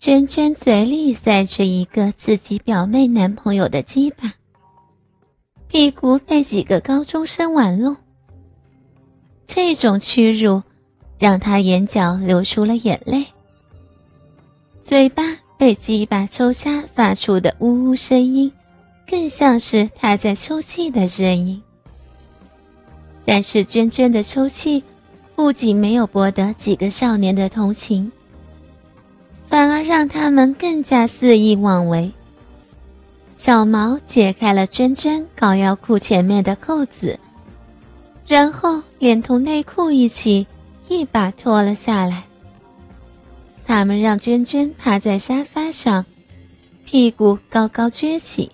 娟娟嘴里塞着一个自己表妹男朋友的鸡巴，屁股被几个高中生玩弄。这种屈辱，让她眼角流出了眼泪。嘴巴被鸡巴抽插发出的呜呜声音，更像是她在抽泣的声音。但是娟娟的抽泣，不仅没有博得几个少年的同情。反而让他们更加肆意妄为。小毛解开了娟娟高腰裤前面的扣子，然后连同内裤一起一把脱了下来。他们让娟娟趴在沙发上，屁股高高撅起，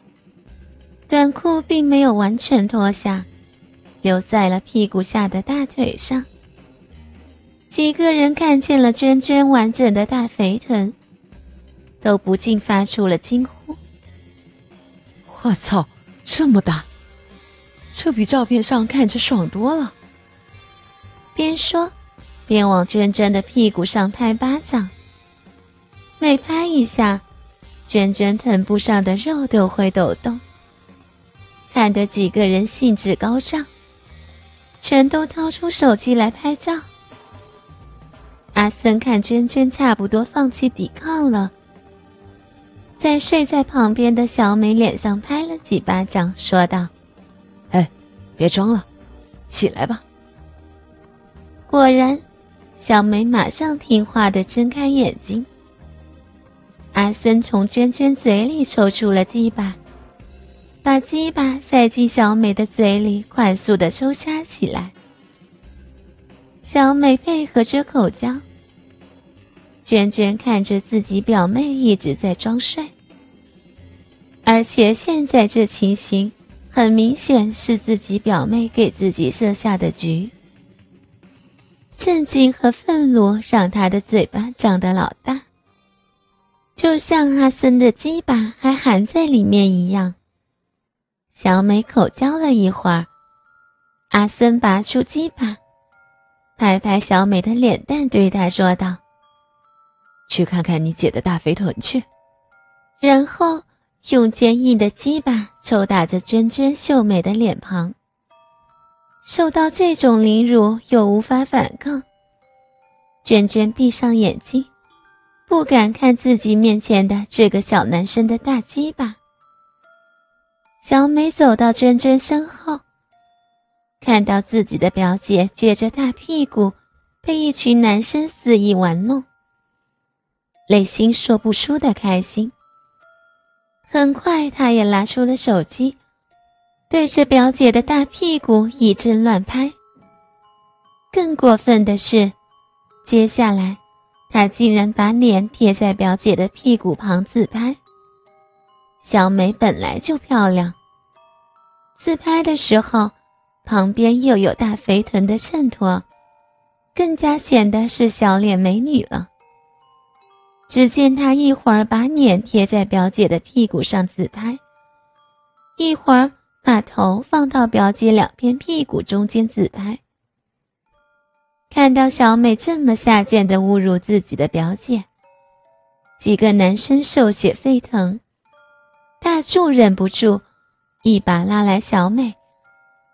短裤并没有完全脱下，留在了屁股下的大腿上。几个人看见了娟娟完整的大肥臀，都不禁发出了惊呼：“我操，这么大！这比照片上看着爽多了。”边说边往娟娟的屁股上拍巴掌，每拍一下，娟娟臀部上的肉都会抖动，看得几个人兴致高涨，全都掏出手机来拍照。阿森看娟娟差不多放弃抵抗了，在睡在旁边的小美脸上拍了几巴掌，说道：“哎，别装了，起来吧。”果然，小美马上听话的睁开眼睛。阿森从娟娟嘴里抽出了鸡巴，把鸡巴塞进小美的嘴里，快速的抽插起来。小美配合着口交。娟娟看着自己表妹一直在装睡，而且现在这情形很明显是自己表妹给自己设下的局。震惊和愤怒让她的嘴巴张得老大，就像阿森的鸡巴还含在里面一样。小美口交了一会儿，阿森拔出鸡巴，拍拍小美的脸蛋，对她说道。去看看你姐的大肥臀去，然后用坚硬的鸡巴抽打着娟娟秀美的脸庞。受到这种凌辱又无法反抗，娟娟闭上眼睛，不敢看自己面前的这个小男生的大鸡巴。小美走到娟娟身后，看到自己的表姐撅着大屁股被一群男生肆意玩弄。内心说不出的开心。很快，他也拿出了手机，对着表姐的大屁股一阵乱拍。更过分的是，接下来他竟然把脸贴在表姐的屁股旁自拍。小美本来就漂亮，自拍的时候旁边又有大肥臀的衬托，更加显得是小脸美女了。只见他一会儿把脸贴在表姐的屁股上自拍，一会儿把头放到表姐两边屁股中间自拍。看到小美这么下贱的侮辱自己的表姐，几个男生兽血沸腾，大柱忍不住一把拉来小美，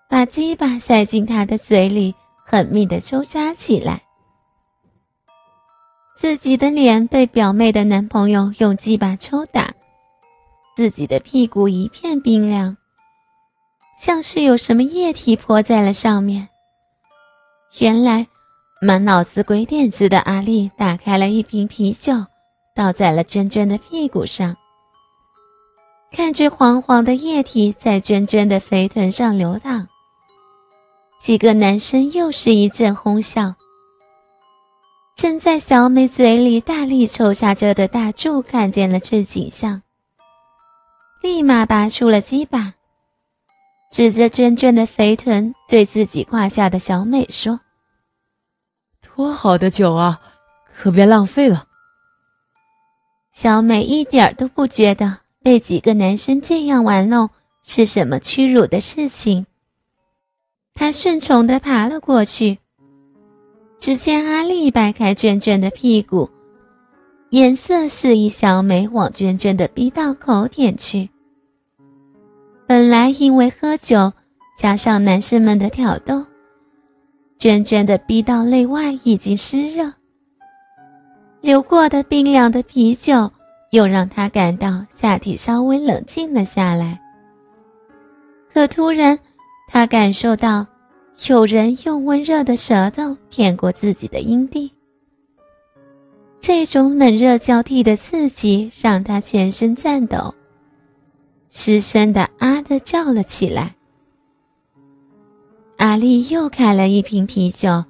把鸡巴塞进她的嘴里，狠命的抽扎起来。自己的脸被表妹的男朋友用鸡巴抽打，自己的屁股一片冰凉，像是有什么液体泼在了上面。原来，满脑子鬼点子的阿丽打开了一瓶啤酒，倒在了娟娟的屁股上。看着黄黄的液体在娟娟的肥臀上流淌，几个男生又是一阵哄笑。正在小美嘴里大力抽下着的大柱看见了这景象，立马拔出了鸡巴，指着娟娟的肥臀，对自己胯下的小美说：“多好的酒啊，可别浪费了。”小美一点都不觉得被几个男生这样玩弄是什么屈辱的事情，她顺从地爬了过去。只见阿丽掰开娟娟的屁股，颜色示意小美往娟娟的逼道口舔去。本来因为喝酒，加上男生们的挑逗，娟娟的逼道内外已经湿热。流过的冰凉的啤酒，又让她感到下体稍微冷静了下来。可突然，她感受到有人用温热的舌头舔过自己的阴蒂。这种冷热交替的刺激让他全身颤抖，失声的啊的叫了起来。阿丽又开了一瓶啤酒，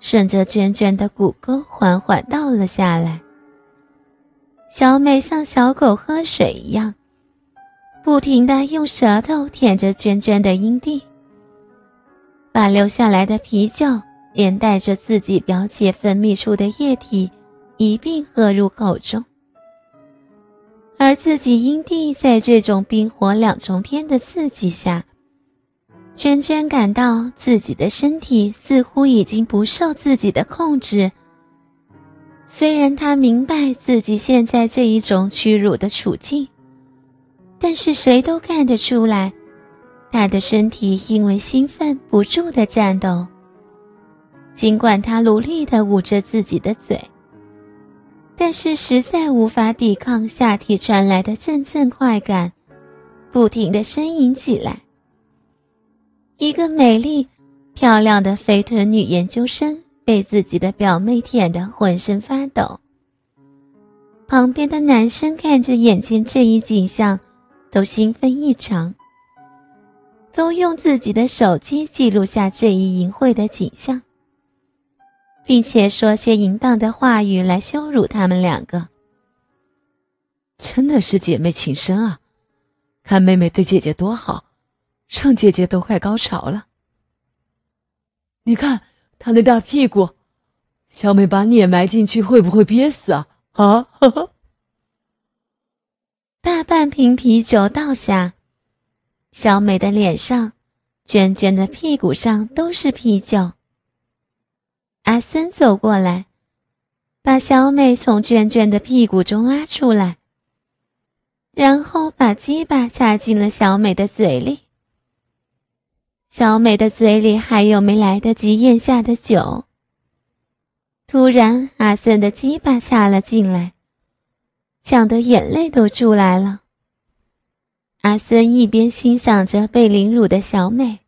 顺着娟娟的骨沟缓缓倒了下来。小美像小狗喝水一样。不停地用舌头舔着娟娟的阴蒂，把流下来的啤酒连带着自己表姐分泌出的液体一并喝入口中，而自己阴蒂在这种冰火两重天的刺激下，娟娟感到自己的身体似乎已经不受自己的控制。虽然她明白自己现在这一种屈辱的处境。但是谁都看得出来，他的身体因为兴奋不住的颤抖。尽管他努力的捂着自己的嘴，但是实在无法抵抗下体传来的阵阵快感，不停的呻吟起来。一个美丽、漂亮的肥臀女研究生被自己的表妹舔得浑身发抖。旁边的男生看着眼前这一景象。都兴奋异常，都用自己的手机记录下这一淫秽的景象，并且说些淫荡的话语来羞辱他们两个。真的是姐妹情深啊！看妹妹对姐姐多好，让姐姐都快高潮了。你看她那大屁股，小美把你也埋进去，会不会憋死啊？啊！大半瓶啤酒倒下，小美的脸上、娟娟的屁股上都是啤酒。阿森走过来，把小美从娟娟的屁股中拉出来，然后把鸡巴插进了小美的嘴里。小美的嘴里还有没来得及咽下的酒。突然，阿森的鸡巴插了进来。呛得眼泪都出来了。阿森一边欣赏着被凌辱的小美，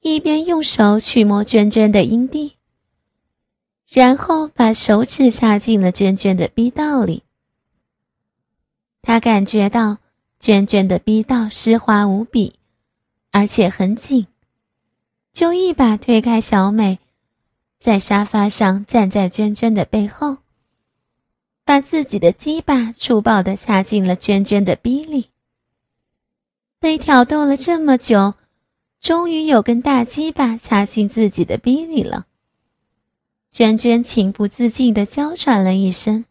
一边用手去摸娟娟的阴蒂，然后把手指插进了娟娟的逼道里。他感觉到娟娟的逼道湿滑无比，而且很紧，就一把推开小美，在沙发上站在娟娟的背后。把自己的鸡巴粗暴地插进了娟娟的逼里。被挑逗了这么久，终于有根大鸡巴插进自己的逼里了。娟娟情不自禁地娇喘了一声。